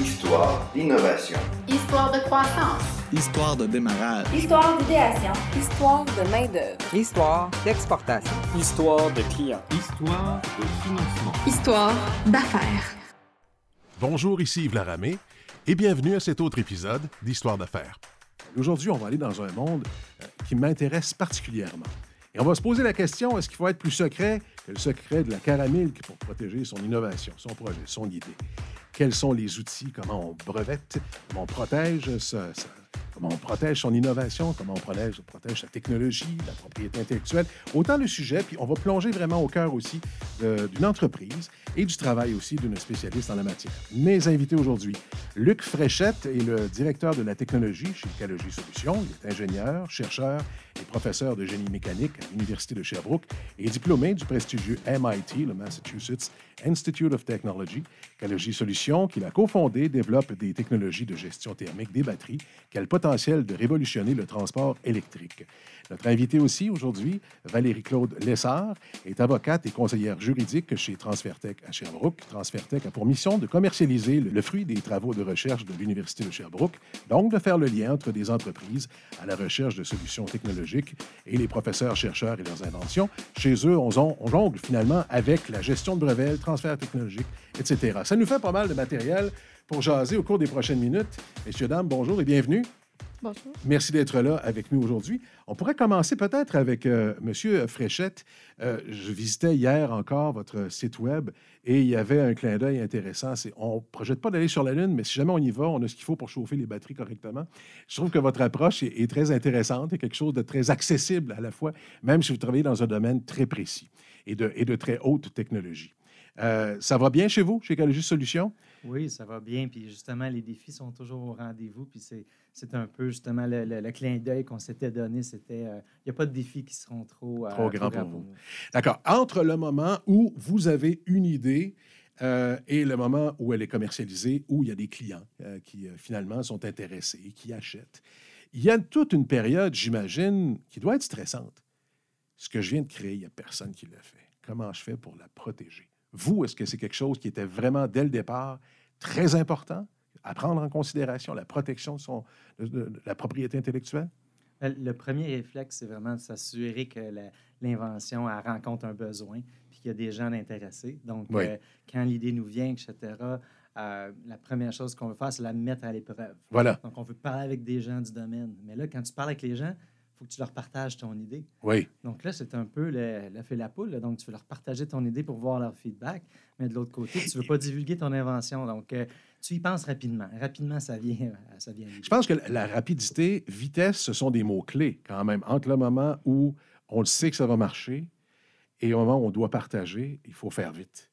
Histoire d'innovation. Histoire de croissance. Histoire de démarrage. Histoire d'idéation. Histoire de main-d'œuvre. Histoire d'exportation. Histoire de clients. Histoire de financement. Histoire d'affaires. Bonjour, ici Yves Laramé et bienvenue à cet autre épisode d'Histoire d'affaires. Aujourd'hui, on va aller dans un monde euh, qui m'intéresse particulièrement. Et on va se poser la question, est-ce qu'il faut être plus secret que le secret de la caramel pour protéger son innovation, son projet, son idée? Quels sont les outils? Comment on brevette? Comment on protège ça, comment on protège son innovation, comment on protège, protège sa technologie, la propriété intellectuelle. Autant le sujet, puis on va plonger vraiment au cœur aussi d'une entreprise et du travail aussi d'une spécialiste en la matière. Mes invités aujourd'hui, Luc Fréchette est le directeur de la technologie chez Ecologie Solutions. Il est ingénieur, chercheur et professeur de génie mécanique à l'Université de Sherbrooke et diplômé du prestigieux MIT, le Massachusetts Institute of Technology. Ecologie Solutions, qu'il a cofondé, développe des technologies de gestion thermique des batteries qui a le potentiel de révolutionner le transport électrique. Notre invité aussi aujourd'hui, Valérie-Claude Lessard, est avocate et conseillère juridique chez Transfertech à Sherbrooke. Transfertech a pour mission de commercialiser le fruit des travaux de recherche de l'Université de Sherbrooke, donc de faire le lien entre des entreprises à la recherche de solutions technologiques et les professeurs, chercheurs et leurs inventions. Chez eux, on, jongle finalement avec la gestion de brevets, le transfert technologique, etc. Ça nous fait pas mal de matériel pour jaser au cours des prochaines minutes. Messieurs, dames, bonjour et bienvenue. Merci d'être là avec nous aujourd'hui. On pourrait commencer peut-être avec euh, Monsieur Fréchette. Euh, je visitais hier encore votre site web et il y avait un clin d'œil intéressant. on ne projette pas d'aller sur la Lune, mais si jamais on y va, on a ce qu'il faut pour chauffer les batteries correctement. Je trouve que votre approche est, très intéressante et quelque chose de très accessible à la fois, même si vous travaillez dans un domaine très précis et de, et de très haute technologie. Euh, ça va bien chez vous, chez Ecologie Solutions? Oui, ça va bien. Puis justement, les défis sont toujours au rendez-vous. Puis c'est un peu justement le, clin d'œil qu'on s'était donné. C'était, euh, il n'y a pas de défis qui seront trop, euh, trop grands pour vous. D'accord. Entre le moment où vous avez une idée et le moment où elle est commercialisée, où il y a des clients qui finalement sont intéressés, qui achètent, il y a toute une période, j'imagine, qui doit être stressante. Ce que je viens de créer, il n'y a personne qui l'a fait. Comment je fais pour la protéger? Vous, est-ce que c'est quelque chose qui était vraiment, dès le départ, très important à prendre en considération, la protection de, son, la propriété intellectuelle? Ben, le premier réflexe, c'est vraiment de s'assurer que l'invention rencontre un besoin puis qu'il y a des gens intéressés. Donc, euh, quand l'idée nous vient, etc., euh, la première chose qu'on veut faire, c'est la mettre à l'épreuve. Voilà. Donc, on veut parler avec des gens du domaine. Mais là, quand tu parles avec les gens, faut que tu leur partages ton idée. Oui. Donc là, c'est un peu le, fait la poule. Donc, tu veux leur partager ton idée pour voir leur feedback. Mais de l'autre côté, tu ne veux pas divulguer ton invention. Donc, euh, tu y penses rapidement. Rapidement, ça vient, ça vient. Je pense que la rapidité, vitesse, ce sont des mots-clés quand même. Entre le moment où on le sait que ça va marcher et au moment où on doit partager, il faut faire vite.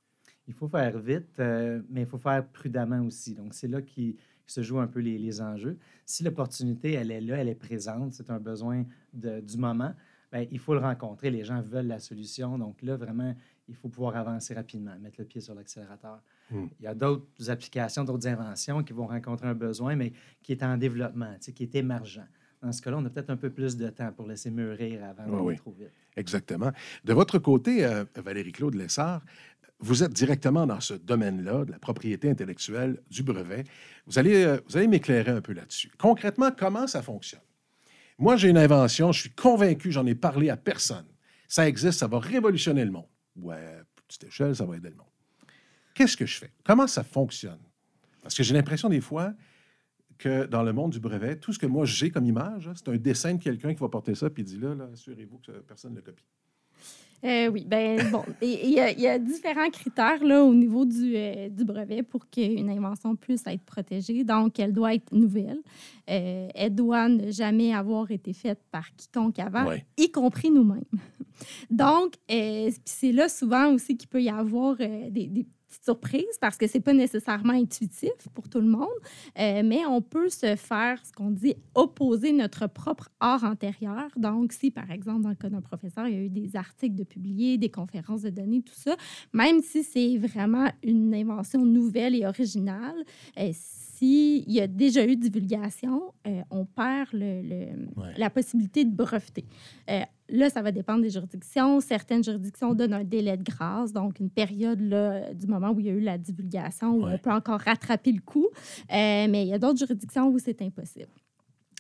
Il faut faire vite, euh, mais il faut faire prudemment aussi. Donc, c'est là qui se jouent un peu les, enjeux. Si l'opportunité, elle est là, elle est présente, c'est un besoin du moment, bien, il faut le rencontrer. Les gens veulent la solution. Donc là, vraiment, il faut pouvoir avancer rapidement, mettre le pied sur l'accélérateur. Hmm. Il y a d'autres applications, d'autres inventions qui vont rencontrer un besoin, mais qui est en développement, qui est émergent. Dans ce cas-là, on a peut-être un peu plus de temps pour laisser mûrir avant d'aller trop vite. Exactement. De votre côté, euh, Valérie-Claude Lessard, vous êtes directement dans ce domaine-là, de la propriété intellectuelle, du brevet. Vous allez, euh, vous allez m'éclairer un peu là-dessus. Concrètement, comment ça fonctionne? Moi, j'ai une invention, je suis convaincu, j'en ai parlé à personne. Ça existe, ça va révolutionner le monde. Ouais, petite échelle, ça va aider le monde. Qu'est-ce que je fais? Comment ça fonctionne? Parce que j'ai l'impression des fois que dans le monde du brevet, tout ce que moi j'ai comme image, c'est un dessin de quelqu'un qui va porter ça puis dit là assurez-vous que personne ne le copie. Euh, oui, ben bon, il y, a différents critères là, au niveau du, euh, du brevet pour qu'une invention puisse être protégée. Donc, elle doit être nouvelle. Euh, elle doit ne jamais avoir été faite par quiconque avant, y compris nous-mêmes. Donc, c'est là souvent aussi qu'il peut y avoir des, surprise parce que c'est pas nécessairement intuitif pour tout le monde, euh, mais on peut se faire ce qu'on dit opposer notre propre art antérieur. Donc, si par exemple, dans le cas d'un professeur, il y a eu des articles de publiés, des conférences de données, tout ça, même si c'est vraiment une invention nouvelle et originale, euh, s'il y a déjà eu divulgation, euh, on perd le, la possibilité de breveter. là, ça va dépendre des juridictions. Certaines juridictions donnent un délai de grâce, donc une période là, du moment où il y a eu la divulgation où Ouais. on peut encore rattraper le coup. Euh, mais il y a d'autres juridictions où c'est impossible.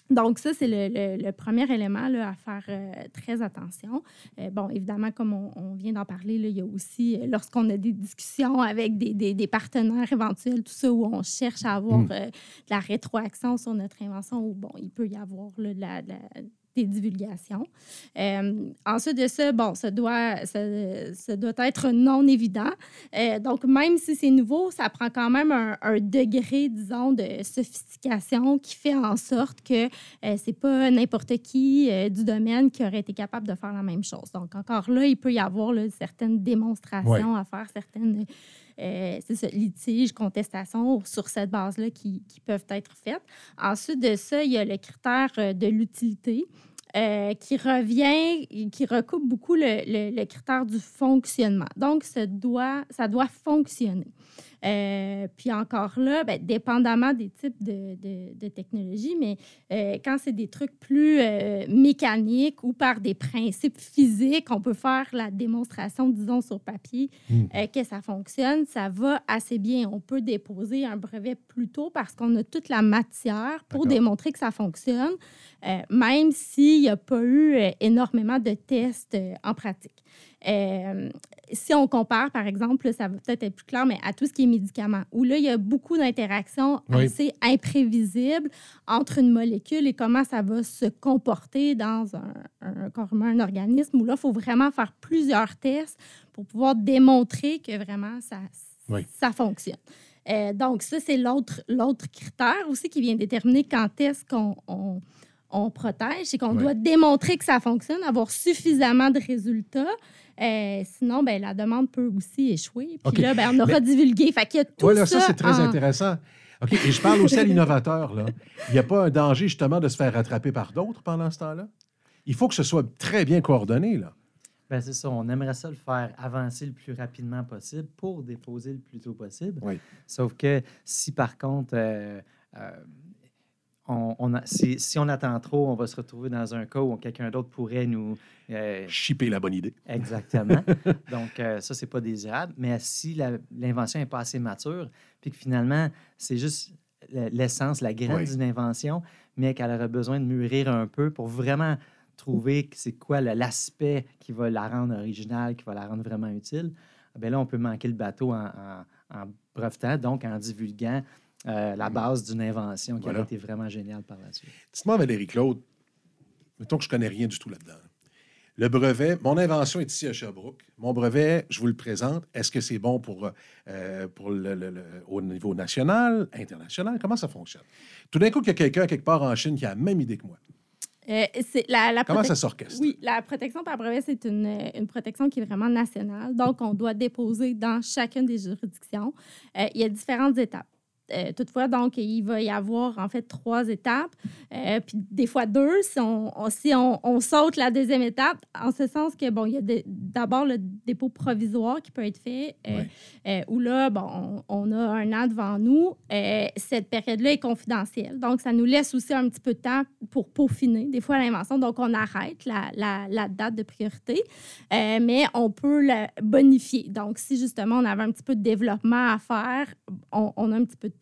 Donc, ça, c'est le, le- le premier élément là, à faire euh, très attention. Euh, bon, évidemment, comme on, on vient d'en parler, là, il y a aussi, euh, lorsqu'on a des discussions avec des, des- des partenaires éventuels, tout ça, où on cherche à avoir Mm. euh, de la rétroaction sur notre invention, où, bon, il peut y avoir là, de la- de la- des divulgations. Euh, ensuite de ça, bon, ça doit, ça, ça doit être non évident. Euh, donc, même si c'est nouveau, ça prend quand même un, un degré, disons, de sophistication qui fait en sorte que euh, c'est pas n'importe qui euh, du domaine qui aurait été capable de faire la même chose. Donc, encore là, il peut y avoir là, certaines démonstrations à faire, certaines euh, ça, litiges, contestations sur cette base-là qui, peuvent être faites. Ensuite de ça, il y a le critère euh, de l'utilité. euh, qui revient, qui recoupe beaucoup le, critère du fonctionnement. Donc, ça doit fonctionner. Euh, puis encore là, ben, dépendamment des types de, de, de technologies, mais euh, quand c'est des trucs plus euh, mécaniques ou par des principes physiques, on peut faire la démonstration, disons, sur papier Mm. euh, que ça fonctionne, ça va assez bien. On peut déposer un brevet plus tôt parce qu'on a toute la matière pour démontrer que ça fonctionne, même s'il n'y a pas eu énormément de tests en pratique. Euh, si on compare, par exemple, ça va peut-être être plus clair, mais à tout ce qui est médicaments, où là, il y a beaucoup d'interactions Oui. assez imprévisibles entre une molécule et comment ça va se comporter dans un, un un organisme, où là, il faut vraiment faire plusieurs tests pour pouvoir démontrer que vraiment ça, Oui. ça fonctionne. Euh, donc, ça, c'est l'autre l'autre critère aussi qui vient déterminer quand est-ce qu'on on, protège, c'est qu'on doit démontrer que ça fonctionne, avoir suffisamment de résultats. Euh, sinon, ben, la demande peut aussi échouer. Puis là, ben, on aura divulgué. Fait qu'il y a tout Voilà, ça, ça. c'est très en- intéressant. OK, et je parle aussi à l'innovateur, là. Il n'y a pas un danger, justement, de se faire rattraper par d'autres pendant ce temps-là? Il faut que ce soit très bien coordonné, là. Ben, c'est ça. On aimerait ça le faire avancer le plus rapidement possible pour déposer le plus tôt possible. Oui. Sauf que si, par contre, euh, euh, on, on a- si, si on attend trop, on va se retrouver dans un cas où quelqu'un d'autre pourrait nous... euh, Chipper la bonne idée. Exactement. Donc, euh, ça, c'est pas désirable. Mais si l'invention n'est pas assez mature, puis que finalement, c'est juste l'essence, la graine Oui. d'une invention, mais qu'elle aurait besoin de mûrir un peu pour vraiment trouver c'est quoi l'aspect qui va la rendre originale, qui va la rendre vraiment utile, bien là, on peut manquer le bateau en, en, en brevetant, donc en divulguant euh, la base d'une invention qui Voilà. aurait été vraiment géniale par la suite. Dites-moi, Valérie Claude, mettons que je connais rien du tout là-dedans. Le brevet, mon invention est ici à Sherbrooke. Mon brevet, je vous le présente. Est-ce que c'est bon pour, euh, pour le, le- le- au niveau national, international? Comment ça fonctionne? Tout d'un coup, il y a quelqu'un quelque part en Chine qui a la même idée que moi. Euh, c'est la, la Comment ça s'orchestre? Oui, la protection par brevet, c'est une, une protection qui est vraiment nationale. Donc, on doit déposer dans chacune des juridictions. Euh, il y a différentes étapes. Euh, toutefois, donc, il va y avoir en fait trois étapes, euh, puis des fois deux si on, on- si on, on saute la deuxième étape, en ce sens que, bon, il y a d'abord le dépôt provisoire qui peut être fait, euh, Ouais. où là, bon, on, on a un an devant nous. Cette période-là est confidentielle. Donc, ça nous laisse aussi un petit peu de temps pour peaufiner, des fois, l'invention. Donc, on arrête la, la- la date de priorité, mais on peut la bonifier. Donc, si justement on avait un petit peu de développement à faire, on, on a un petit peu de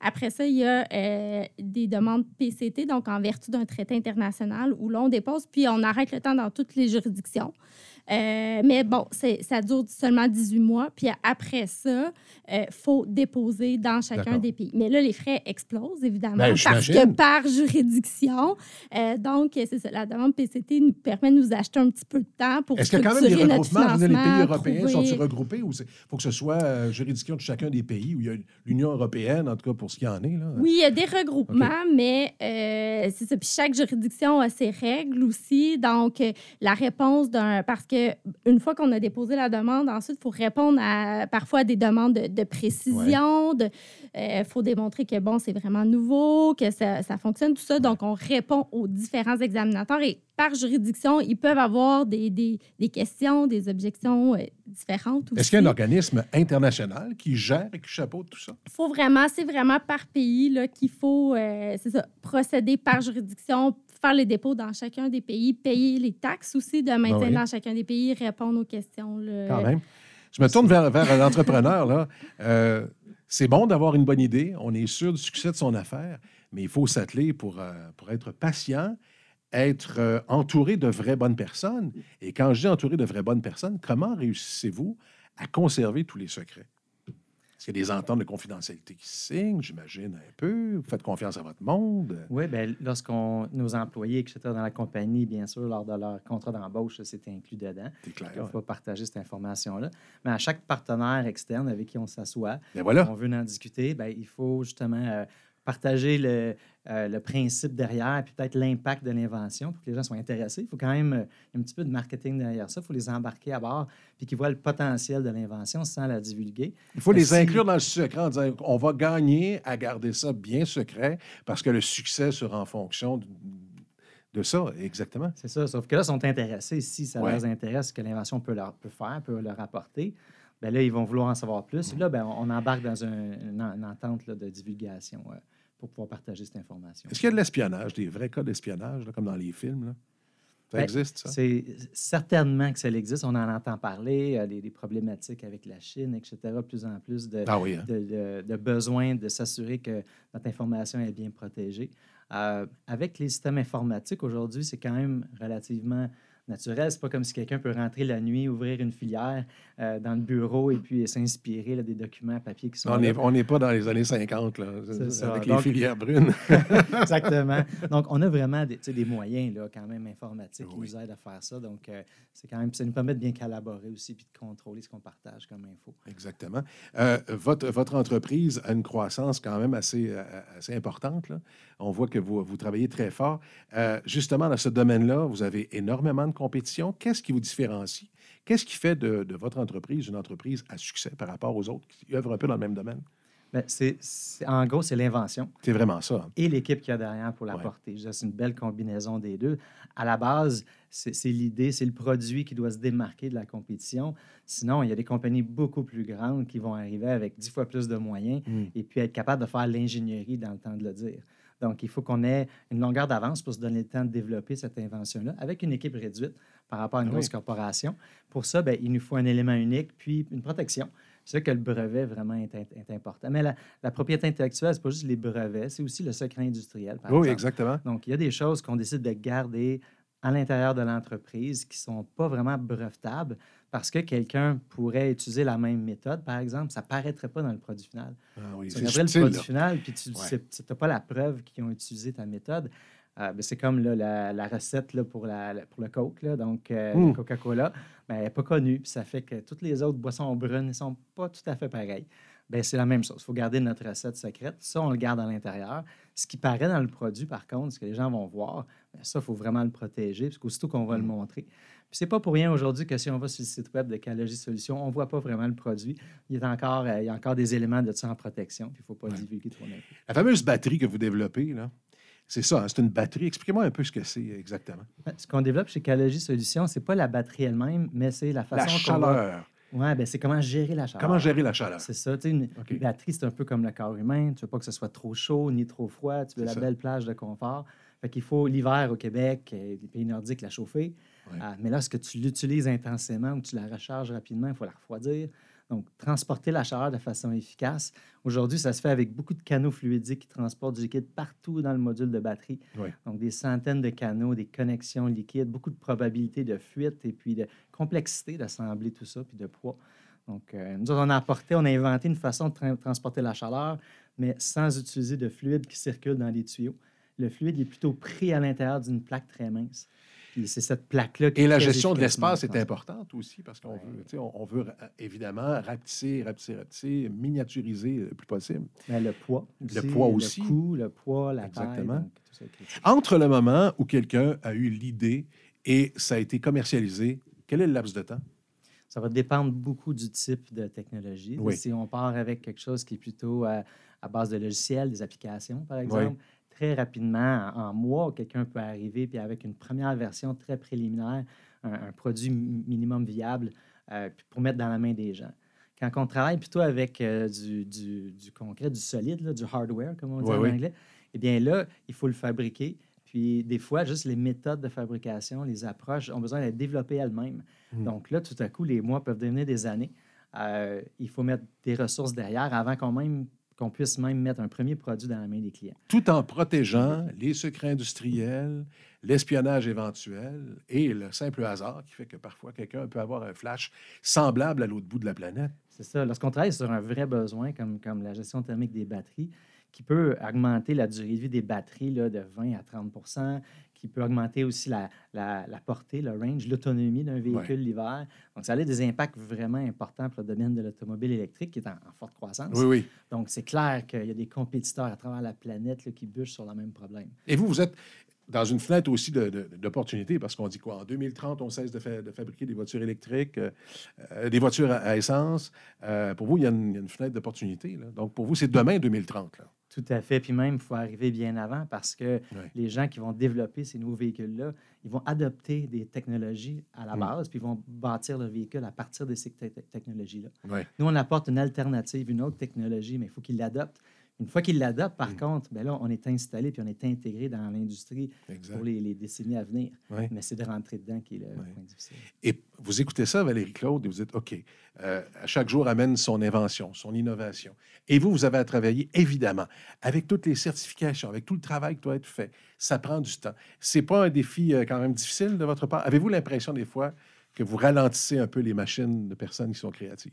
Après ça, il y a euh, des demandes PCT, donc en vertu d'un traité international, où l'on dépose, puis on arrête le temps dans toutes les juridictions. Euh, mais bon, ça dure seulement 18 mois. Puis après ça, il faut déposer dans chacun des pays. Mais là, les frais explosent, évidemment, Ben, parce que par juridiction. euh, donc, c'est ça. La demande PCT nous permet de nous acheter un petit peu de temps pour Est-ce qu'il y a quand même des regroupements? Dire, les pays européens trouver- sont-ils regroupés ou il faut que ce soit euh, juridiction de chacun des pays où il y a l'Union européenne, en tout cas pour ce qui en est? Là? Oui, il y a des regroupements, mais euh, c'est ça. Puis chaque juridiction a ses règles aussi. Donc, euh, la réponse d'un. Parce que une fois qu'on a déposé la demande, ensuite, il faut répondre à parfois à des demandes de, de précision. Il faut démontrer que, bon, c'est vraiment nouveau, que ça, ça fonctionne, tout ça. Donc, on répond aux différents examinateurs et par juridiction, ils peuvent avoir des, des, des questions, des objections euh, différentes. Est-ce qu'il y a un organisme international qui gère et qui chapeaute tout ça? Il faut vraiment, c'est vraiment par pays là, qu'il faut euh, c'est ça, procéder par juridiction, faire les dépôts dans chacun des pays, payer les taxes aussi de maintien Ah oui. dans chacun des pays, répondre aux questions. là. Quand même. Je me tourne vers, vers l'entrepreneur. là. Euh, c'est bon d'avoir une bonne idée. On est sûr du succès de son affaire, mais il faut s'atteler pour, pour être patient, être euh, entouré de vraies bonnes personnes. Et quand je dis entouré de vraies bonnes personnes, comment réussissez-vous à conserver tous les secrets? Est-ce qu'il y a des ententes de confidentialité qui signent, j'imagine, un peu? Vous faites confiance à votre monde? Oui, bien, lorsqu'on nos employés, etc., dans la compagnie, bien sûr, lors de leur contrat d'embauche, c'est inclus dedans. C'est clair. Il faut partager cette information-là. Mais à chaque partenaire externe avec qui on s'assoit, Ben voilà. on veut en discuter, ben, il faut justement euh, partager le, euh, le principe derrière, puis peut-être l'impact de l'invention pour que les gens soient intéressés. Il faut quand même euh, un petit peu de marketing derrière ça. Il faut les embarquer à bord, puis qu'ils voient le potentiel de l'invention sans la divulguer. Il faut les si- inclure dans le secret en disant on va gagner à garder ça bien secret parce que le succès sera en fonction de, de ça, exactement. C'est ça. Sauf que là, ils sont intéressés. Si ça Ouais. les intéresse, ce que l'invention peut leur peut faire, peut leur apporter, ben là, ils vont vouloir en savoir plus. Là, ben, on embarque dans un- une, en- une entente là, de divulgation euh, pour pouvoir partager cette information. Est-ce qu'il y a de l'espionnage, des vrais cas d'espionnage, comme dans les films? là? Ça Ben, existe, ça? C'est certainement que ça existe. On en entend parler, euh, des, des problématiques avec la Chine, etc. Plus en plus de, Ah oui, hein? de, de- de besoin de s'assurer que notre information est bien protégée. Euh, avec les systèmes informatiques, aujourd'hui, c'est quand même relativement naturel. C'est pas comme si quelqu'un peut rentrer la nuit, ouvrir une filière euh, dans le bureau et puis s'inspirer des documents papier qui sont On n'est on n'est pas dans les années 50, là, ça. avec Donc- les filières brunes. Exactement. Donc, on a vraiment des, des moyens là, quand même informatiques qui Oui. nous aident à faire ça. Donc, euh, c'est quand même, ça nous permet de bien collaborer aussi puis de contrôler ce qu'on partage comme info. Exactement. Euh, votre, votre entreprise a une croissance quand même assez, assez importante. là. On voit que vous, vous travaillez très fort. Justement, dans ce domaine-là, vous avez énormément de compétition. Qu'est-ce qui vous différencie? Qu'est-ce qui fait de, de votre entreprise une entreprise à succès par rapport aux autres qui œuvrent un peu dans le même domaine? C'est, c'est- en gros, c'est l'invention C'est vraiment ça. hein? et l'équipe qu'il y a derrière pour la Ouais. porter. C'est une belle combinaison des deux. À la base, c'est, l'idée, c'est le produit qui doit se démarquer de la compétition. Sinon, il y a des compagnies beaucoup plus grandes qui vont arriver avec dix fois plus de moyens Mm. et puis être capable de faire l'ingénierie dans le temps de le dire. Donc, il faut qu'on ait une longueur d'avance pour se donner le temps de développer cette invention-là avec une équipe réduite par rapport à une Ah grosse corporation. Pour ça, ben, il nous faut un élément unique puis une protection. C'est ça que le brevet vraiment est, est- est important. Mais la, la propriété intellectuelle, ce n'est pas juste les brevets, c'est aussi le secret industriel, par Oui, exemple. exactement. Donc, il y a des choses qu'on décide de garder à l'intérieur de l'entreprise qui ne sont pas vraiment brevetables parce que quelqu'un pourrait utiliser la même méthode, par exemple, ça ne paraîtrait pas dans le produit final. Ah oui, Tu regarderais le produit là. final, puis tu n'as pas la preuve qu'ils ont utilisé ta méthode. Euh, ben, c'est comme là, la, la recette là, pour, la, pour le Coke, là, donc euh, Coca-Cola, ben, elle n'est pas connue, puis ça fait que toutes les autres boissons brunes ne sont pas tout à fait pareilles. Ben, c'est la même chose. Il faut garder notre recette secrète. Ça, on le garde à l'intérieur. Ce qui paraît dans le produit, par contre, ce que les gens vont voir, ben, ça, il faut vraiment le protéger, parce qu'aussitôt qu'on va le montrer. C'est pas pour rien aujourd'hui que si on va sur le site web de Calogie Solutions, on ne voit pas vraiment le produit. Il, est encore, euh, il y a encore des éléments de ça en protection, puis il ne faut pas divulguer trop non plus. La fameuse batterie que vous développez, là, c'est ça, hein, c'est une batterie. Expliquez-moi un peu ce que c'est exactement. Ce qu'on développe chez Calogie Solutions, c'est pas la batterie elle-même, mais c'est la façon La chaleur. Ouais, ben c'est comment gérer la chaleur. Comment gérer la chaleur? C'est ça. Une, batterie, c'est un peu comme le corps humain. Tu veux pas que ce soit trop chaud ni trop froid. Tu veux la ça. belle plage de confort. Fait qu'il faut l'hiver au Québec, euh, les pays nordiques, la chauffer. Ouais. Ah, mais lorsque tu l'utilises intensément ou tu la recharges rapidement, il faut la refroidir. Donc, transporter la chaleur de façon efficace. Aujourd'hui, ça se fait avec beaucoup de canaux fluidiques qui transportent du liquide partout dans le module de batterie. Oui. Donc, des centaines de canaux, des connexions liquides, beaucoup de probabilités de fuite et puis de complexité d'assembler tout ça, puis de poids. Donc, euh, nous, autres, on a apporté, on a inventé une façon de tra- transporter la chaleur, mais sans utiliser de fluide qui circule dans les tuyaux. Le fluide est plutôt pris à l'intérieur d'une plaque très mince. Puis c'est cette plaque-là qui Et la gestion de l'espace est importante aussi parce qu'on veut, tu sais, on, veut évidemment rapetisser, rapetisser, rapetisser, miniaturiser le plus possible. Mais le poids. Le poids aussi. Le coût, le poids, la Exactement. taille. donc. Entre le moment où quelqu'un a eu l'idée et ça a été commercialisé, quel est le laps de temps? Ça va dépendre beaucoup du type de technologie. Oui. Si on part avec quelque chose qui est plutôt à, à base de logiciels, des applications, par exemple, très rapidement, en, en mois, quelqu'un peut arriver, puis avec une première version très préliminaire, un, un produit mi- minimum viable euh, pour mettre dans la main des gens. Quand on travaille plutôt avec euh, du, du- du concret, du solide, là, du hardware, comme on dit en oui. anglais, eh bien là, il faut le fabriquer. Puis des fois, juste les méthodes de fabrication, les approches ont besoin d'être développées elles-mêmes. Mm. Donc là, tout à coup, les mois peuvent devenir des années. Euh, il faut mettre des ressources derrière avant qu'on même qu'on puisse même mettre un premier produit dans la main des clients. Tout en protégeant les secrets industriels, l'espionnage éventuel et le simple hasard qui fait que parfois quelqu'un peut avoir un flash semblable à l'autre bout de la planète. C'est ça. Lorsqu'on travaille sur un vrai besoin, comme, comme la gestion thermique des batteries, qui peut augmenter la durée de vie des batteries là, de 20 à 30 qui peut augmenter aussi la, la- la portée, le range, l'autonomie d'un véhicule Ouais. l'hiver. Donc, ça a des impacts vraiment importants pour le domaine de l'automobile électrique qui est en, en forte croissance. Oui, oui. Donc, c'est clair qu'il y a des compétiteurs à travers la planète là, qui bûchent sur le même problème. Et vous, vous êtes dans une fenêtre aussi d'opportunités parce qu'on dit quoi? En 2030, on cesse de, fa- de fabriquer des voitures électriques, euh, euh, des voitures à, à essence. Euh, pour vous, il y a une, fenêtre d'opportunité. là. Donc, pour vous, c'est demain 2030. Là. Tout à fait. Puis même, il faut arriver bien avant parce que les gens qui vont développer ces nouveaux véhicules-là, ils vont adopter des technologies à la Mm. base, puis ils vont bâtir leur véhicule à partir de ces te- te- technologies-là. Nous, on apporte une alternative, une autre technologie, mais il faut qu'ils l'adoptent. Une fois qu'ils l'adoptent, par Mm. contre, ben là, on est installé puis on est intégré dans l'industrie pour les, les décennies à venir. Mais c'est de rentrer dedans qui est le point difficile. Et vous écoutez ça, Valérie Claude, et vous dites, OK, euh, chaque jour amène son invention, son innovation. Et vous, vous avez à travailler, évidemment, avec toutes les certifications, avec tout le travail qui doit être fait. Ça prend du temps. C'est pas un défi euh, quand même difficile de votre part? Avez-vous l'impression des fois que vous ralentissez un peu les machines de personnes qui sont créatives?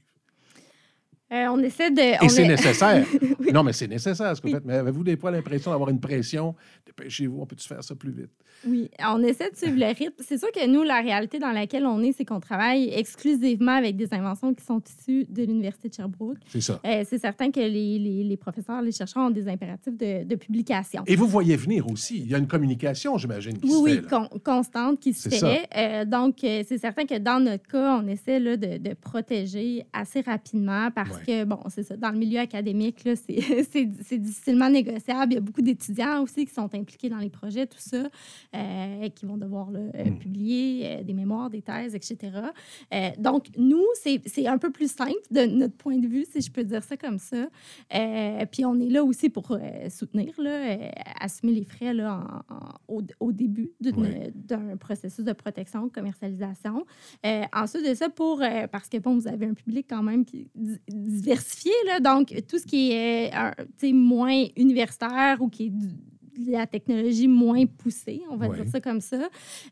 Euh, on essaie de. Et c'est est- nécessaire. Non, mais c'est nécessaire ce que vous faites. Mais avez-vous des fois l'impression d'avoir une pression? Dépêchez-vous, on peut-tu faire ça plus vite? Oui, on essaie de suivre le rythme. C'est sûr que nous, la réalité dans laquelle on est, c'est qu'on travaille exclusivement avec des inventions qui sont issues de l'Université de Sherbrooke. C'est ça. Euh, c'est certain que les, les- les professeurs, les chercheurs ont des impératifs de, de publication. Et vous voyez venir aussi. Il y a une communication, j'imagine, qui Oui, se oui, fait. là. con- constante qui se fait. Euh, donc, euh, c'est certain que dans notre cas, on essaie là, de, de protéger assez rapidement parce Ouais. Que, bon, c'est ça, dans le milieu académique, là, c'est, c'est, c'est difficilement négociable. Il y a beaucoup d'étudiants aussi qui sont impliqués dans les projets, tout ça, euh, qui vont devoir là, euh, Mm. publier euh, des mémoires, des thèses, etc. Euh, donc, nous, c'est, c'est un peu plus simple de notre point de vue, si je peux dire ça comme ça. Puis on est là aussi pour soutenir, là, assumer les frais là, en- en- au, au début d'une- d'un processus de protection, de commercialisation. Ensuite de ça, pour, parce que bon, vous avez un public quand même qui diversifié, là, donc tout ce qui est euh, moins universitaire ou qui est du- de la technologie moins poussée, on va Ouais. dire ça comme ça,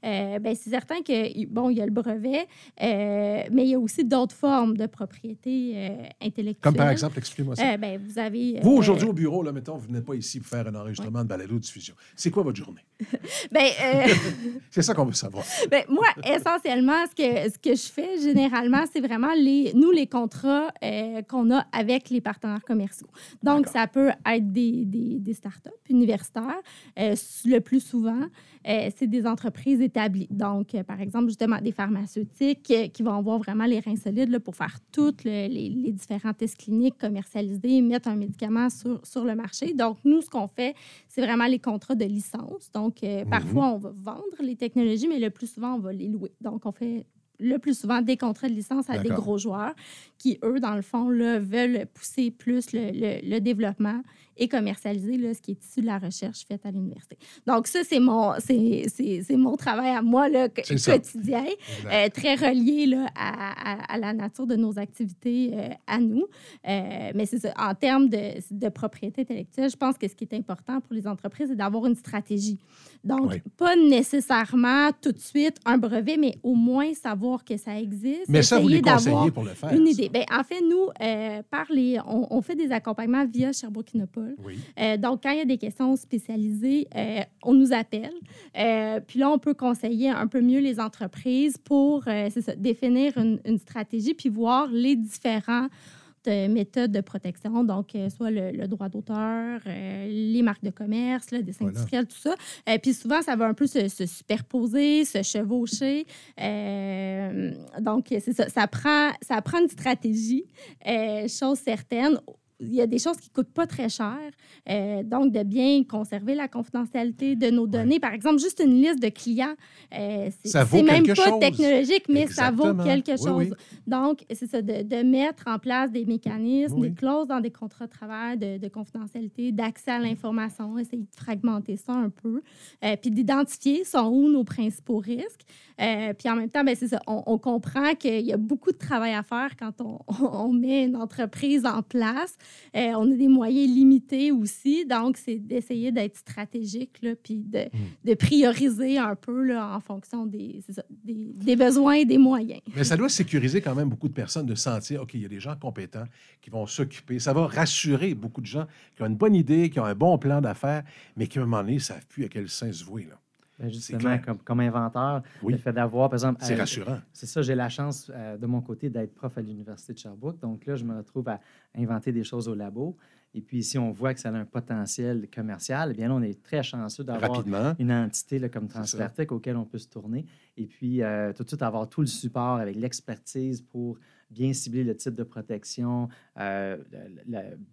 euh, ben, c'est certain que, bon, il y a le brevet, euh, mais il y a aussi d'autres formes de propriété euh, intellectuelle. Comme par exemple, expliquez-moi ça. Ben, vous avez. Vous, aujourd'hui, au bureau, là, mettons, vous venez pas ici pour faire un enregistrement de balado-diffusion. C'est quoi votre journée? ben, euh, C'est ça qu'on veut savoir. Ben, moi, essentiellement, ce que, ce que je fais généralement, c'est vraiment les, nous, les contrats euh, qu'on a avec les partenaires commerciaux. Donc, ça peut être des, des, des startups universitaires. Euh, le plus souvent, c'est des entreprises établies. Donc, par exemple, justement, des pharmaceutiques qui vont avoir vraiment les reins solides là, pour faire tous les, les différents tests cliniques, commercialiser, mettre un médicament sur, sur le marché. Donc, nous, ce qu'on fait, c'est vraiment les contrats de licence. Donc, euh, Mhm. parfois, on va vendre les technologies, mais le plus souvent, on va les louer. Donc, on fait le plus souvent des contrats de licence à des gros joueurs qui, eux, dans le fond, là, veulent pousser plus le, le- le développement et commercialiser là, ce qui est issu de la recherche faite à l'université. Donc, ça, c'est mon, c'est, mon travail à moi là, quotidien, euh, très relié là, à, à- à la nature de nos activités euh, à nous. Euh, mais c'est en termes de, de propriété intellectuelle, je pense que ce qui est important pour les entreprises, c'est d'avoir une stratégie. Donc, Oui. pas nécessairement tout de suite un brevet, mais au moins savoir que ça existe. Mais ça, vous les essayer d'avoir conseillez pour le faire. Une idée. Ben, en fait, nous, par les- on, on fait des accompagnements via Sherbrooke Oui. Euh, donc, quand il y a des questions spécialisées, euh, on nous appelle. Euh, puis là, on peut conseiller un peu mieux les entreprises pour ça, définir une, une stratégie puis voir les différents méthodes de protection, donc euh, soit le, le droit d'auteur, euh, les marques de commerce, là, des Voilà. industriels, tout ça. Euh, puis souvent, ça va un peu se, se superposer, se chevaucher. Donc, c'est ça. Ça prend, ça prend une stratégie, chose certaine. Il y a des choses qui coûtent pas très cher. Euh, donc, de bien conserver la confidentialité de nos données. Par exemple, juste une liste de clients, euh, c'est même pas chose. technologique, mais ça vaut quelque chose. oui. Donc, c'est ça, de, de mettre en place des mécanismes, Oui. des clauses dans des contrats de travail, de, de confidentialité, d'accès à l'information, essayer de fragmenter ça un peu, euh, puis d'identifier sont où nos principaux risques. Euh, puis en même temps, ben, c'est ça, on, on comprend qu'il y a beaucoup de travail à faire quand on, on met une entreprise en place. Euh, on a des moyens limités aussi, donc c'est d'essayer d'être stratégique, là, puis de, Hmm. de prioriser un peu là, en fonction des, des, des besoins et des moyens. Mais ça doit sécuriser quand même beaucoup de personnes de sentir, OK, il y a des gens compétents qui vont s'occuper. Ça va rassurer beaucoup de gens qui ont une bonne idée, qui ont un bon plan d'affaires, mais qui, à un moment donné, ne savent plus à quel sein se vouer. Là. Ben, justement, comme, comme inventeur, Oui. le fait d'avoir, par exemple... C'est euh, rassurant. C'est ça, j'ai la chance euh, de mon côté d'être prof à l'Université de Sherbrooke. Donc là, je me retrouve à inventer des choses au labo. Et puis ici, on voit que ça a un potentiel commercial. Eh bien, là, on est très chanceux d'avoir une entité là, comme ça. Transfertech auquel on peut se tourner. Et puis, euh, tout de suite, avoir tout le support avec l'expertise pour bien cibler le type de protection, euh,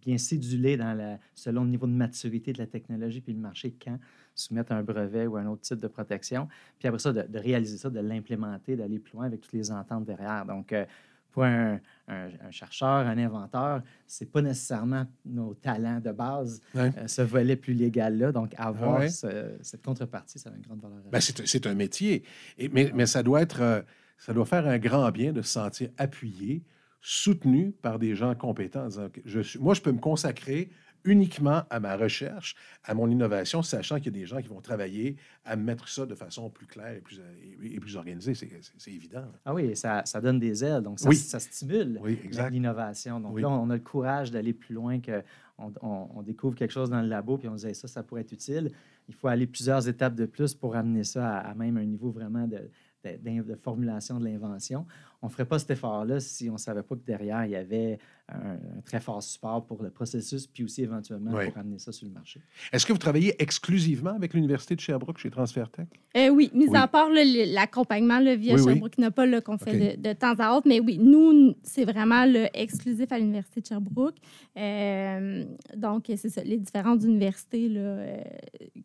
bien céduler dans la, selon le niveau de maturité de la technologie puis le marché quand soumettre un brevet ou un autre type de protection. Puis après ça, de, de réaliser ça, de l'implémenter, d'aller plus loin avec toutes les ententes derrière. Donc, euh, pour un, un- un chercheur, un inventeur, c'est pas nécessairement nos talents de base, Ouais. euh, ce volet plus légal-là. Donc, avoir ouais. ce- cette contrepartie, ça a une grande valeur. Ben, c'est, un métier. Et- mais, mais ça doit être, ça doit faire un grand bien de se sentir appuyé, soutenu par des gens compétents. en disant, OK, je suis, moi, je peux me consacrer uniquement à ma recherche, à mon innovation, sachant qu'il y a des gens qui vont travailler à mettre ça de façon plus claire et plus, et, plus organisée. C'est, évident. Ah oui, ça, ça donne des ailes, donc ça, Oui. ça stimule Oui, l'innovation. Donc Oui. là, on a le courage d'aller plus loin que on, on- on découvre quelque chose dans le labo puis on se dit ça, ça pourrait être utile. Il faut aller plusieurs étapes de plus pour amener ça à, à même un niveau vraiment de, de- d'in- de formulation de l'invention. On ne ferait pas cet effort-là si on ne savait pas que derrière, il y avait un, un très fort support pour le processus puis aussi éventuellement Oui. pour amener ça sur le marché. Est-ce que vous travaillez exclusivement avec l'Université de Sherbrooke chez Transfertech? Euh, oui, mis Oui. à part l'accompagnement via Oui, oui. Sherbrooke, n'a pas là, qu'on fait de, de temps à autre, mais oui, nous, c'est vraiment le exclusif à l'Université de Sherbrooke. Euh, donc, c'est ça, les différentes universités là, euh,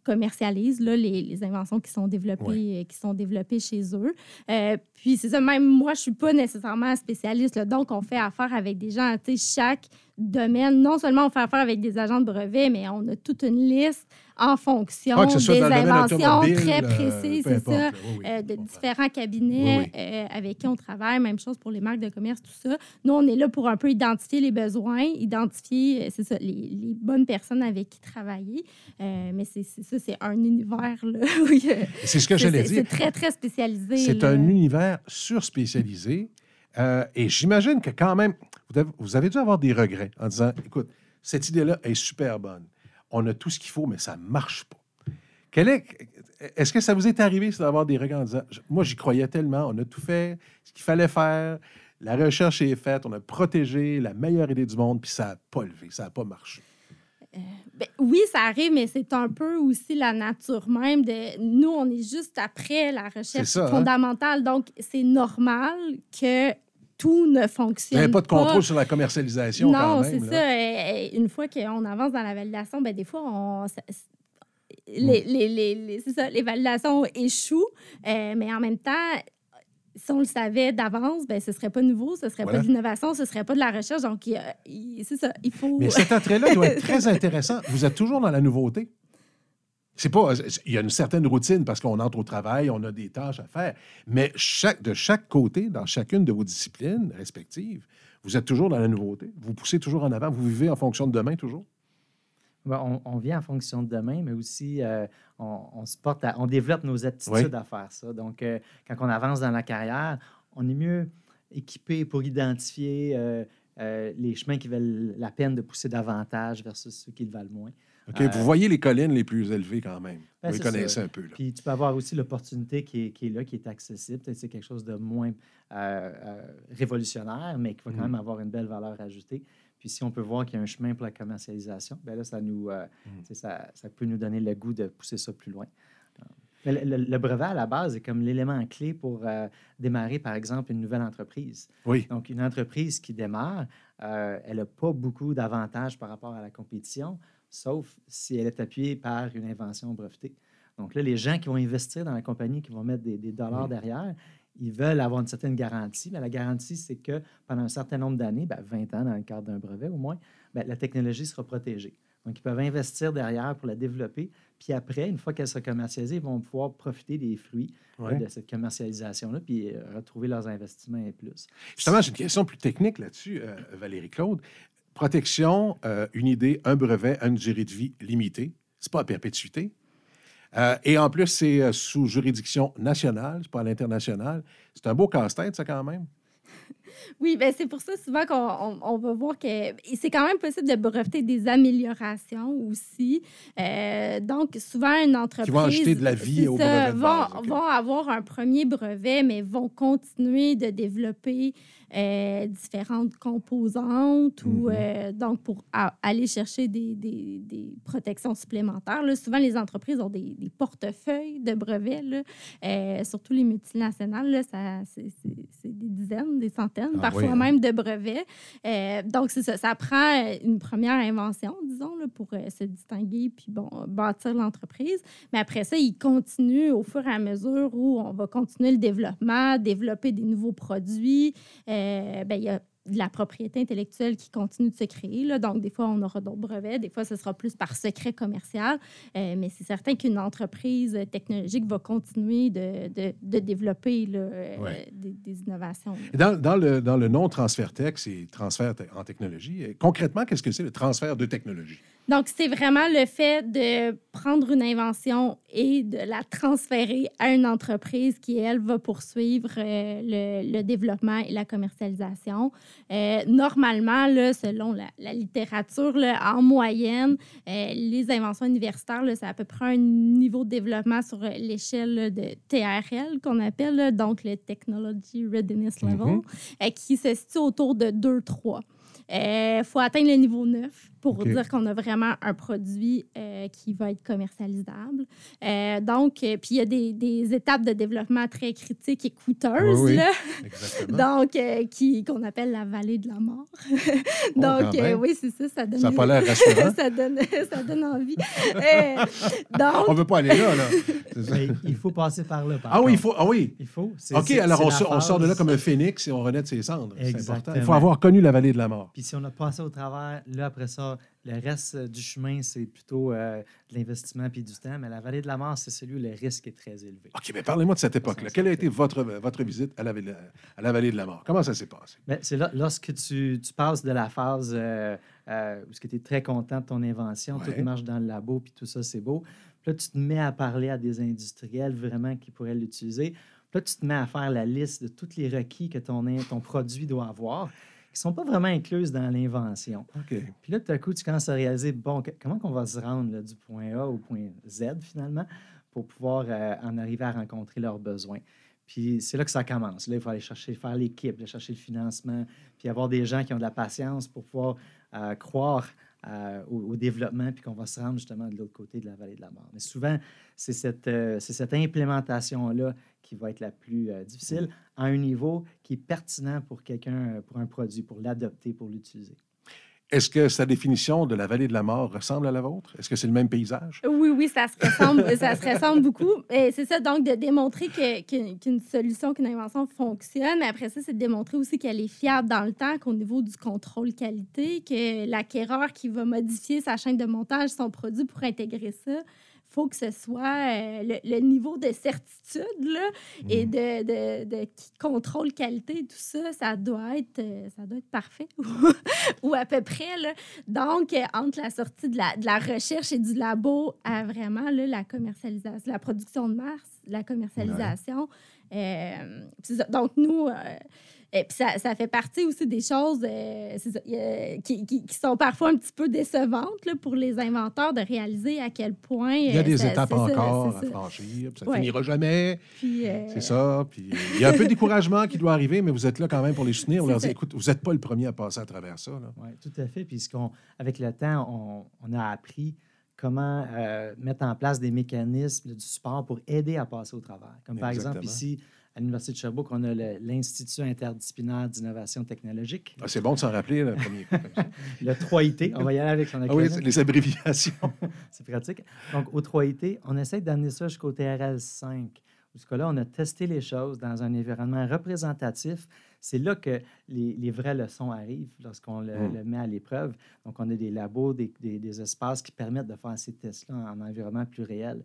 commercialisent là, les, les inventions qui sont développées, euh, qui sont développées chez eux. Euh, puis, c'est ça, même moi, je ne suis pas nécessairement spécialiste, là, donc on fait affaire avec des gens, tu chaque domaine, non seulement on fait affaire avec des agents de brevet, mais on a toute une liste en fonction Ah, des inventions très euh, précises, c'est ça, là. Oui, oui, euh, de différents cabinets Oui, euh, avec qui on travaille, même chose pour les marques de commerce, tout ça. Nous, on est là pour un peu identifier les besoins, identifier, c'est ça, les, les bonnes personnes avec qui travailler. Euh, mais c'est ça, c'est un univers, là, C'est ce que j'allais dire. C'est très, très spécialisé. C'est un univers surspécialisé. Euh, et j'imagine que quand même, vous avez, dû avoir des regrets en disant, écoute, cette idée-là est super bonne. On a tout ce qu'il faut, mais ça ne marche pas. Quel est, est-ce que ça vous est arrivé d'avoir des regrets en disant, moi j'y croyais tellement, on a tout fait, ce qu'il fallait faire, la recherche est faite, on a protégé la meilleure idée du monde, puis ça n'a pas levé, ça n'a pas marché? Ben, oui, ça arrive, mais c'est un peu aussi la nature même de. Nous, on est juste après la recherche ça, hein? fondamentale, donc c'est normal que tout ne Il n'y fonctionne avait pas de contrôle sur la commercialisation Non, c'est ça. Euh, euh, Une fois qu'on avance dans la validation, ben, des fois, on, ça- les, les, les, les- ça, les validations échouent, euh, mais en même temps, si on le savait d'avance, ben, ce ne serait pas nouveau, ce ne serait Voilà. pas de l'innovation, ce ne serait pas de la recherche. Donc, c'est ça, il faut... Mais cet attrait-là doit être très intéressant. Vous êtes toujours dans la nouveauté. C'est pas, il y a une certaine routine parce qu'on entre au travail, on a des tâches à faire. Mais chaque, de chaque côté, dans chacune de vos disciplines respectives, vous êtes toujours dans la nouveauté. Vous poussez toujours en avant. Vous vivez en fonction de demain toujours? Ben, on, on vient en fonction de demain, mais aussi euh, on, on se porte à- on développe nos aptitudes Oui. à faire ça. Donc, euh, quand on avance dans la carrière, on est mieux équipé pour identifier euh, les chemins qui valent la peine de pousser davantage versus ceux qui le valent moins. OK? Vous voyez les collines les plus élevées quand même. Ben, vous les ça. connaissez un peu. Là. Puis tu peux avoir aussi l'opportunité qui est, qui est là, qui est accessible. C'est quelque chose de moins révolutionnaire, mais qui va quand Mhm. même avoir une belle valeur ajoutée. Puis si on peut voir qu'il y a un chemin pour la commercialisation, ben là, ça, nous, euh, sais, ça, ça peut nous donner le goût de pousser ça plus loin. Mais le, le- le brevet, à la base, est comme l'élément clé pour euh, démarrer, par exemple, une nouvelle entreprise. Oui. Donc, une entreprise qui démarre, euh, elle n'a pas beaucoup d'avantages par rapport à la compétition, sauf si elle est appuyée par une invention brevetée. Donc là, les gens qui vont investir dans la compagnie, qui vont mettre des, des dollars Mm. derrière, ils veulent avoir une certaine garantie. Mais la garantie, c'est que pendant un certain nombre d'années, ben, 20 ans dans le cadre d'un brevet au moins, ben, la technologie sera protégée. Donc, ils peuvent investir derrière pour la développer. Puis après, une fois qu'elle sera commercialisée, ils vont pouvoir profiter des fruits euh, Ouais. de cette commercialisation-là, puis euh, retrouver leurs investissements et plus. Justement, j'ai une question plus technique là-dessus, euh, Valérie-Claude. Protection, euh, une idée, un brevet, une durée de vie limitée. C'est pas à perpétuité. Euh, et en plus, c'est euh, sous juridiction nationale, c'est pas à l'international. C'est un beau casse-tête, ça, quand même. Oui, ben c'est pour ça souvent qu'on on- on va voir que c'est quand même possible de breveter des améliorations aussi. Euh, donc, souvent, une entreprise... ajouter de la vie au brevet vont, base, vont avoir un premier brevet, mais vont continuer de développer euh, différentes composantes ou Mhm. euh, donc pour aller chercher des, des- des protections supplémentaires. Là, souvent, les entreprises ont des, des portefeuilles de brevets, là, surtout les multinationales, là, ça, c'est des dizaines, des centaines, Ah parfois oui, hein? même de brevets. Euh, donc, c'est ça, ça prend euh, une première invention, disons, là, pour euh, se distinguer puis bon, bâtir l'entreprise. Mais après ça, ils continuent au fur et à mesure où on va continuer le développement, développer des nouveaux produits. Euh, ben, il y a de la propriété intellectuelle qui continue de se créer. Là. Donc, des fois, on aura d'autres brevets. Des fois, ce sera plus par secret commercial. Euh, mais c'est certain qu'une entreprise technologique va continuer de, de, de développer là, euh, Ouais. des, des innovations. dans, dans le, dans le nom transfert tech, c'est transfert en technologie. Et concrètement, qu'est-ce que c'est le transfert de technologie? Donc, c'est vraiment le fait de prendre une invention et de la transférer à une entreprise qui, elle, va poursuivre euh, le, le développement et la commercialisation. Euh, normalement, là, selon la, la littérature, là, en moyenne, euh, les inventions universitaires, c'est à peu près un niveau de développement sur l'échelle de TRL qu'on appelle, là, donc le Technology Readiness Level, Mhm. qui se situe autour de 2-3. Il faut atteindre le niveau 9 pour dire qu'on a vraiment un produit euh, qui va être commercialisable. Euh, donc, euh, puis il y a des, des étapes de développement très critiques et coûteuses, Oui, oui. là. Donc, euh, qui, qu'on appelle la vallée de la mort. Oh, donc, euh, oui, c'est ça, ça donne... Ça n'a pas l'air rassurant. ça, donne, ça donne envie. Euh, donc, On ne veut pas aller là, là. Mais il faut passer par là. par Ah oui, il faut. Ah oui. Il faut. C'est- OK, c'est- alors c'est on, sort- on sort de là comme un phénix et on renaît de ses cendres. C'est important. Exactement. Il faut avoir connu la vallée de la mort. Puis si on a passé au travers, là, après ça, le reste euh, du chemin, c'est plutôt euh, de l'investissement puis du temps. Mais la vallée de la mort, c'est celui où le risque est très élevé. OK, mais parlez-moi de cette époque-là. Quelle a été votre, votre visite à la, vallée- à la vallée de la mort? Comment ça s'est passé? Ben, c'est lorsque tu, tu passes de la phase euh, euh, où tu es très content de ton invention, Ouais. tout marche dans le labo, puis tout ça, c'est beau. Puis là, tu te mets à parler à des industriels vraiment qui pourraient l'utiliser. Puis là, tu te mets à faire la liste de tous les requis que ton, ton produit doit avoir, qui ne sont pas vraiment incluses dans l'invention. Puis là, tout à coup, tu commences à réaliser, bon, comment on va se rendre là, du point A au point Z, finalement, pour pouvoir euh, en arriver à rencontrer leurs besoins. Puis c'est là que ça commence. Là, il faut aller chercher, faire l'équipe, aller chercher le financement, puis avoir des gens qui ont de la patience pour pouvoir euh, croire euh, au, au développement, puis qu'on va se rendre justement de l'autre côté de la vallée de la mort. Mais souvent, c'est cette, euh, c'est cette implémentation-là qui va être la plus euh, difficile à un niveau qui est pertinent pour quelqu'un, euh, pour un produit, pour l'adopter, pour l'utiliser. Est-ce que sa définition de la vallée de la mort ressemble à la vôtre? Est-ce que c'est le même paysage? Oui, oui, ça se ressemble, ça se ressemble beaucoup. Et c'est ça, donc, de démontrer que- que- qu'une solution, qu'une invention fonctionne. Mais après ça, c'est de démontrer aussi qu'elle est fiable dans le temps, qu'au niveau du contrôle qualité, que l'acquéreur qui va modifier sa chaîne de montage, son produit pour intégrer ça, faut que ce soit euh, le, le niveau de certitude là, et de, de, de qui- contrôle qualité, tout ça, ça doit être, euh, ça doit être parfait ou à peu près. Là. Donc, euh, entre la sortie de la, de la recherche et du labo à vraiment là, la commercialisation, la production de masse, la commercialisation. donc, nous, et puis ça, ça fait partie aussi des choses euh, euh, qui, qui- qui sont parfois un petit peu décevantes là, pour les inventeurs de réaliser à quel point. Il y a euh, des ça- étapes ça, encore à ça. franchir, puis ça Ouais. finira jamais. Euh, C'est ça. Puis euh, il y a un peu de découragement qui doit arriver, mais vous êtes là quand même pour les soutenir. On leur dit, écoute, vous n'êtes pas le premier à passer à travers ça. Oui, tout à fait. Puis avec le temps, on, on a appris comment euh, mettre en place des mécanismes du support pour aider à passer au travail. Comme par exemple ici, à l'Université de Sherbrooke, on a l'Institut interdisciplinaire d'innovation technologique, Ah, c'est bon de s'en rappeler le premier coup. le 3IT. On va y aller avec son Ah oui, acronyme. les abréviations. C'est pratique. Donc, au 3IT, on essaie d'amener ça jusqu'au TRL 5. Jusqu'à là, on a testé les choses dans un environnement représentatif. C'est là que les, les vraies leçons arrivent lorsqu'on le, Mm. le met à l'épreuve. Donc, on a des labos, des, des- des espaces qui permettent de faire ces tests-là en, environnement plus réel.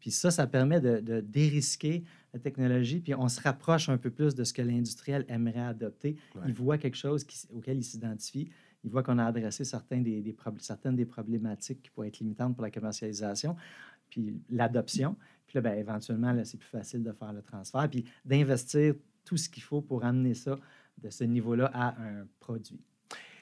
Puis ça, ça permet de, de dérisquer la technologie, puis on se rapproche un peu plus de ce que l'industriel aimerait adopter. Ouais. Il voit quelque chose qui- auquel il s'identifie. Il voit qu'on a adressé certains des, des prob- certaines des problématiques qui pourraient être limitantes pour la commercialisation, puis l'adoption. Puis là, ben, éventuellement, là, c'est plus facile de faire le transfert, puis d'investir tout ce qu'il faut pour amener ça de ce niveau-là à un produit.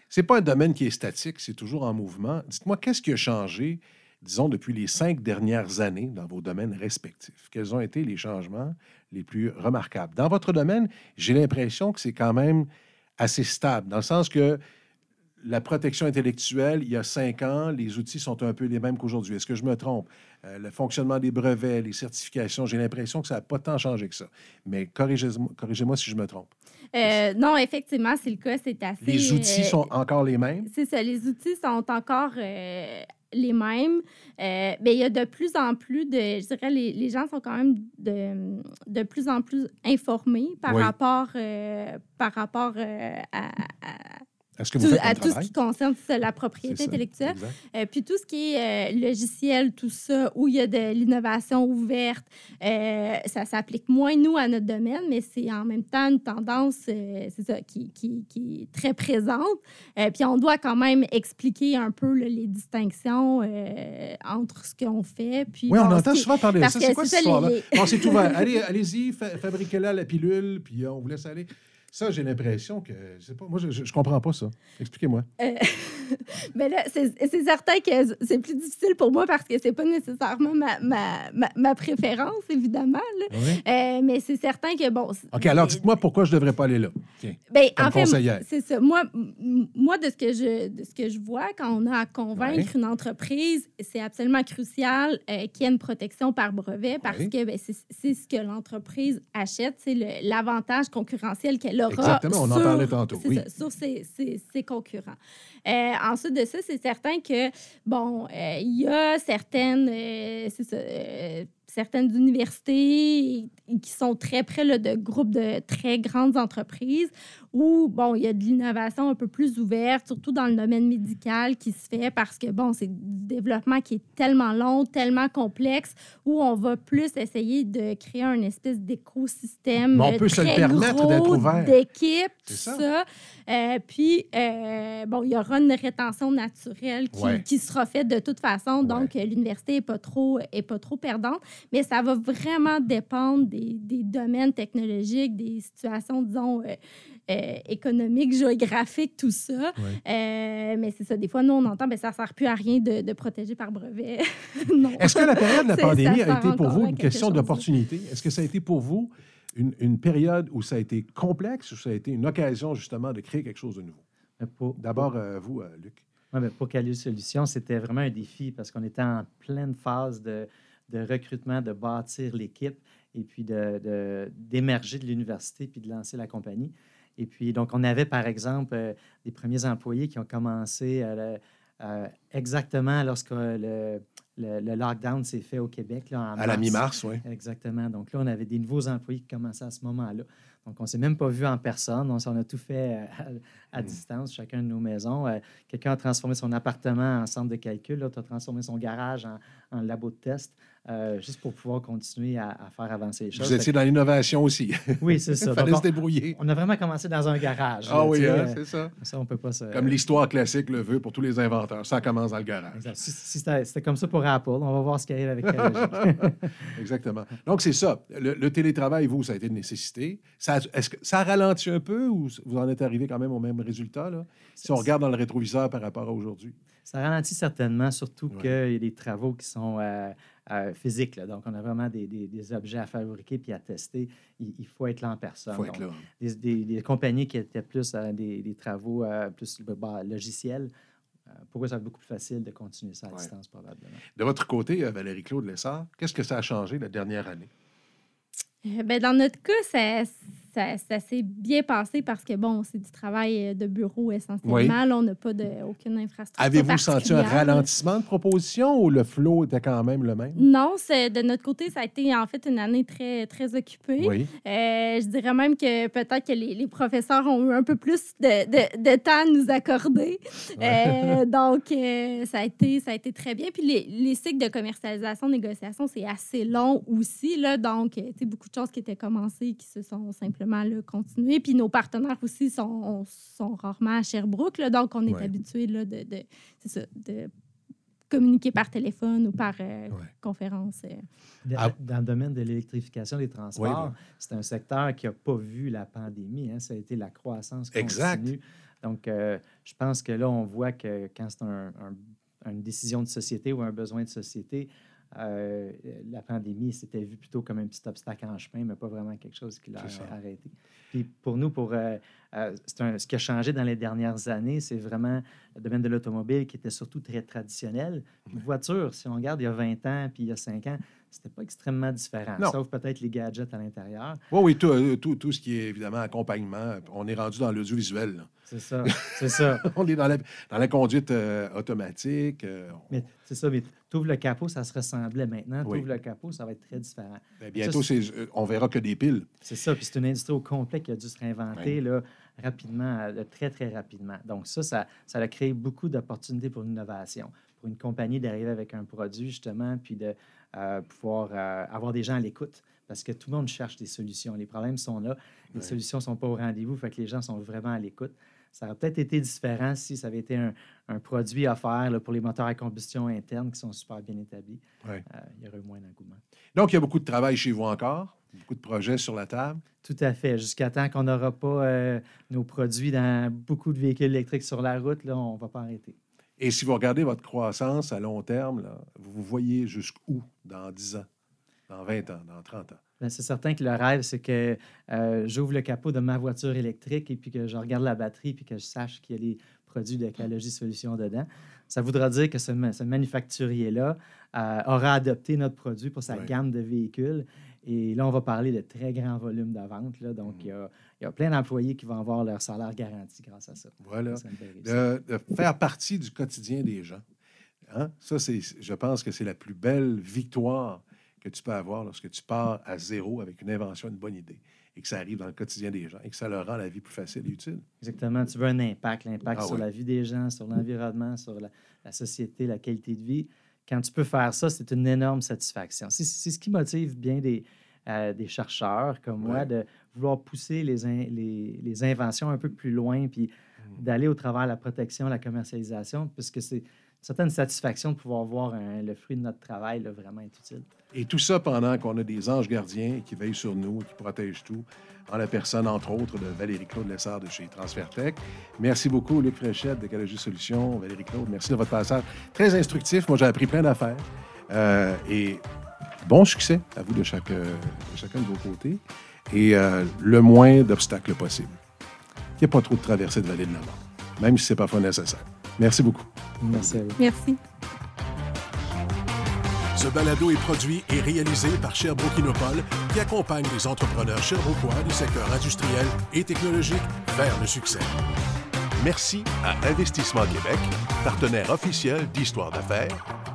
C'est pas un domaine qui est statique, c'est toujours en mouvement. Dites-moi, qu'est-ce qui a changé, disons, depuis les cinq dernières années dans vos domaines respectifs? Quels ont été les changements les plus remarquables? Dans votre domaine, j'ai l'impression que c'est quand même assez stable, dans le sens que la protection intellectuelle, il y a cinq ans, les outils sont un peu les mêmes qu'aujourd'hui. Est-ce que je me trompe? Euh, le fonctionnement des brevets, les certifications, j'ai l'impression que ça n'a pas tant changé que ça. Mais corrigez-moi si je me trompe. Euh, non, effectivement, c'est le cas. C'est assez. Les outils euh, sont encore les mêmes? C'est ça, les outils sont encore les mêmes. Euh, mais il y a de plus en plus de. Je dirais, les, les gens sont quand même de, de plus en plus informés par Oui. rapport, euh, par rapport euh, à, à- Est-ce que vous tout, faites à tout ce qui concerne la propriété intellectuelle. Euh, puis tout ce qui est euh, logiciel, tout ça, où il y a de l'innovation ouverte, euh, ça s'applique moins, nous, à notre domaine, mais c'est en même temps une tendance, c'est ça, qui, qui, qui est très présente. Puis on doit quand même expliquer un peu là, les distinctions entre ce qu'on fait. Puis, Oui, on entend souvent parler de ça. C'est quoi cette histoire-là? les- c'est ouvert. Allez, allez-y, fa- fabriquez-la la pilule, puis on vous laisse aller. Ça, j'ai l'impression que, je sais pas, moi, je, je comprends pas ça. Expliquez-moi. Euh, mais là, c'est certain que c'est plus difficile pour moi parce que c'est pas nécessairement ma, ma, ma, ma préférence, évidemment. là. Oui? Euh, mais c'est certain que, bon... OK, alors dites-moi pourquoi je devrais pas aller là. Tiens. Ben, en fait, c'est ça. Moi, moi de, ce que je, de ce que je vois, quand on a à convaincre une entreprise, c'est absolument crucial euh, qu'il y ait une protection par brevet parce Ouais. que ben, c'est ce que l'entreprise achète, c'est l'avantage concurrentiel qu'elle Exactement, on en parlait tantôt, oui. ça, sur ses, ses- ses concurrents. Euh, ensuite de ça, c'est certain que, bon, euh, il y a certaines, ça, euh, certaines universités qui sont très près là, de groupes de très grandes entreprises où, bon, il y a de l'innovation un peu plus ouverte, surtout dans le domaine médical qui se fait parce que, bon, c'est du développement qui est tellement long, tellement complexe, où on va plus essayer de créer un espèce d'écosystème on peut se le très permettre d'être ouvert. d'équipe, tout ça. ça. Euh, puis, euh, bon, il y aura une rétention naturelle qui, Ouais. qui sera faite de toute façon. Donc, euh, l'université n'est pas, trop- est pas trop perdante. Mais ça va vraiment dépendre des, des domaines technologiques, des situations, disons, euh, euh, économiques, géographiques, tout ça. Ouais. Euh, mais c'est ça. Des fois, nous, on entend, ben, ça ne sert plus à rien de, de protéger par brevet. Est-ce que la période de la pandémie a été pour vous une question d'opportunité? Est-ce que ça a été pour vous une, une période où ça a été complexe ou ça a été une occasion justement de créer quelque chose de nouveau? Mais Pour, D'abord, euh, vous, euh, Luc. Ouais, mais pour Calus Solutions, c'était vraiment un défi parce qu'on était en pleine phase de, de recrutement, de bâtir l'équipe et puis de- de- d'émerger de, l'université puis de lancer la compagnie. Et puis, donc, on avait, par exemple, euh, des premiers employés qui ont commencé le- euh, exactement lorsque le, le- le lockdown s'est fait au Québec. Là, en À la mars. mi-mars, oui. Exactement. Donc là, on avait des nouveaux employés qui commençaient à ce moment-là. Donc, on ne s'est même pas vu en personne. On, on a tout fait euh, à, à Mm. distance, chacun de nos maisons. Euh, Quelqu'un a transformé son appartement en centre de calcul. L'autre a transformé son garage en, en labo de test, euh, juste pour pouvoir continuer à, à faire avancer les choses. Vous étiez dans l'innovation aussi. Oui, c'est Il ça. fallait Donc, se débrouiller. on, a vraiment commencé dans un garage. Ah là, oui, hein, euh, c'est ça. ça, on peut pas se... Comme l'histoire classique le veut pour tous les inventeurs. Ça commence dans le garage. Exact. Si, si c'était comme ça pour Apple, on va voir ce qui arrive avec. Exactement. Donc, c'est ça. Le, le télétravail, vous, ça a été une nécessité. Ça, est-ce que ça ralentit un peu ou vous en êtes arrivé quand même au même résultat, là? Si on regarde dans le rétroviseur par rapport à aujourd'hui. Ça ralentit certainement, surtout Ouais. qu'il y a des travaux qui sont euh, euh, physiques. là. Donc, on a vraiment des, des- des objets à fabriquer puis à tester. Il, il faut être là en personne. Il faut être Donc, là. Des, des- des compagnies qui étaient plus euh, des, des travaux euh, plus bah, logiciels, pour eux, ça va être beaucoup plus facile de continuer ça à Ouais. distance, probablement. De votre côté, euh, Valérie-Claude Lessard, qu'est-ce que ça a changé la dernière année? Euh, ben, dans notre cas, ça, ça, ça s'est bien passé parce que, bon, c'est du travail euh, de bureau essentiellement. Oui. Là, on n'a pas de, aucune infrastructure. Avez-vous senti un ralentissement de propositions ou le flow était quand même le même? Non, de notre côté, ça a été en fait une année très, très occupée. Oui. Euh, je dirais même que peut-être que les, les professeurs ont eu un peu plus de, de- de temps à nous accorder. Euh, donc, euh, ça, a été, ça a été très bien. Puis les, les cycles de commercialisation, négociation, c'est assez long aussi. Là, donc, euh, beaucoup de choses qui étaient commencées qui se sont simplement là, continuées. Puis nos partenaires aussi sont, sont rarement à Sherbrooke. là. donc, on est Ouais. habitué là, de, de, c'est ça, de communiquer par téléphone ou par euh, Ouais. conférence. euh. Dans, Ah. dans le domaine de l'électrification des transports, c'est un secteur qui n'a pas vu la pandémie. hein. Ça a été la croissance continue. Exact. Donc, euh, je pense que là, on voit que quand c'est un- un- une décision de société ou un besoin de société, euh, la pandémie s'était vue plutôt comme un petit obstacle en chemin, mais pas vraiment quelque chose qui l'a arrêté. Puis pour nous, pour, euh, euh, un- ce qui a changé dans les dernières années, c'est vraiment le domaine de l'automobile qui était surtout très traditionnel. Une voiture, si on regarde il y a 20 ans puis il y a 5 ans, c'était pas extrêmement différent, Non. sauf peut-être les gadgets à l'intérieur. Oui, oui, tout, euh, tout, tout ce qui est évidemment accompagnement. On est rendu dans l'audiovisuel. C'est ça, c'est ça. On est dans la, dans la conduite euh, automatique. euh, on- c'est ça, mais tu ouvres le capot, ça se ressemblait maintenant. Tu Oui. ouvres le capot, ça va être très différent. ben, bientôt, ça, on verra que des piles. C'est ça, puis c'est une industrie au complet qui a dû se réinventer là, rapidement, très, très rapidement. Donc ça, ça, ça a créé beaucoup d'opportunités pour l'innovation, pour une compagnie d'arriver avec un produit, justement, puis de pouvoir euh, avoir des gens à l'écoute, parce que tout le monde cherche des solutions. Les problèmes sont là, les Ouais. solutions ne sont pas au rendez-vous, fait que les gens sont vraiment à l'écoute. Ça aurait peut-être été différent si ça avait été un, un produit offert là, pour les moteurs à combustion interne qui sont super bien établis. Ouais. Euh, il y aurait eu moins d'engouement. Donc, il y a beaucoup de travail chez vous encore, beaucoup de projets sur la table. Tout à fait. Jusqu'à temps qu'on n'aura pas euh, nos produits dans beaucoup de véhicules électriques sur la route, là, on ne va pas arrêter. Et si vous regardez votre croissance à long terme, là, vous voyez jusqu'où dans 10 ans, dans 20 ans, dans 30 ans? Ben, c'est certain que le rêve, c'est que euh, j'ouvre le capot de ma voiture électrique et puis que je regarde la batterie puis que je sache qu'il y a les produits d'Ecologie Solutions dedans. Ça voudra dire que ce, ma- ce manufacturier-là euh, aura adopté notre produit pour sa gamme de véhicules. Et là, on va parler de très grands volumes de vente. Là, donc, il y a, il y a plein d'employés qui vont avoir leur salaire garanti grâce à ça. Voilà. Ça, de, de faire partie du quotidien des gens. Hein? Ça, c'est, je pense que c'est la plus belle victoire que tu peux avoir lorsque tu pars à zéro avec une invention, une bonne idée, et que ça arrive dans le quotidien des gens et que ça leur rend la vie plus facile et utile. Exactement. Tu veux un impact, l'impact Ah sur oui. la vie des gens, sur l'environnement, sur la, la société, la qualité de vie. Quand tu peux faire ça, c'est une énorme satisfaction. C'est c'est ce qui motive bien des, euh, des chercheurs comme moi de vouloir pousser les, in- les, les inventions un peu plus loin, puis Mm. d'aller au travers de la protection, la commercialisation, parce que c'est une certaine satisfaction de pouvoir voir le fruit de notre travail là, vraiment être utile. Et tout ça pendant qu'on a des anges gardiens qui veillent sur nous, qui protègent tout, en la personne, entre autres, de Valérie-Claude Lessard de chez TransferTech. Merci beaucoup, Luc Fréchette d'Écologie Solutions. Valérie-Claude, merci de votre passage. Très instructif. Moi, j'ai appris plein d'affaires. Euh, et bon succès à vous de, chaque, euh, de chacun de vos côtés. Et euh, le moins d'obstacles possible. Qu'il n'y ait pas trop de traversées de vallée de la mort, même si ce n'est pas nécessaire. Merci beaucoup. Merci à vous. Merci. Ce balado est produit et réalisé par Sherbrooke Innopol, qui accompagne les entrepreneurs sherbrookeois du secteur industriel et technologique vers le succès. Merci à Investissement Québec, partenaire officiel d'Histoire d'affaires,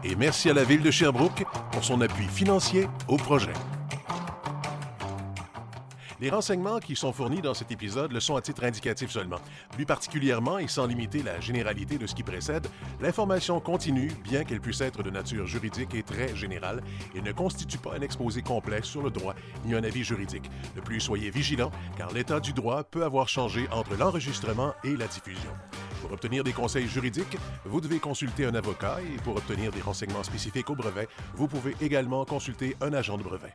et merci à la Ville de Sherbrooke pour son appui financier au projet. Les renseignements qui sont fournis dans cet épisode le sont à titre indicatif seulement. Plus particulièrement, et sans limiter la généralité de ce qui précède, l'information continue, bien qu'elle puisse être de nature juridique et très générale, et ne constitue pas un exposé complet sur le droit ni un avis juridique. De plus, soyez vigilants, car l'état du droit peut avoir changé entre l'enregistrement et la diffusion. Pour obtenir des conseils juridiques, vous devez consulter un avocat et pour obtenir des renseignements spécifiques au brevet, vous pouvez également consulter un agent de brevet.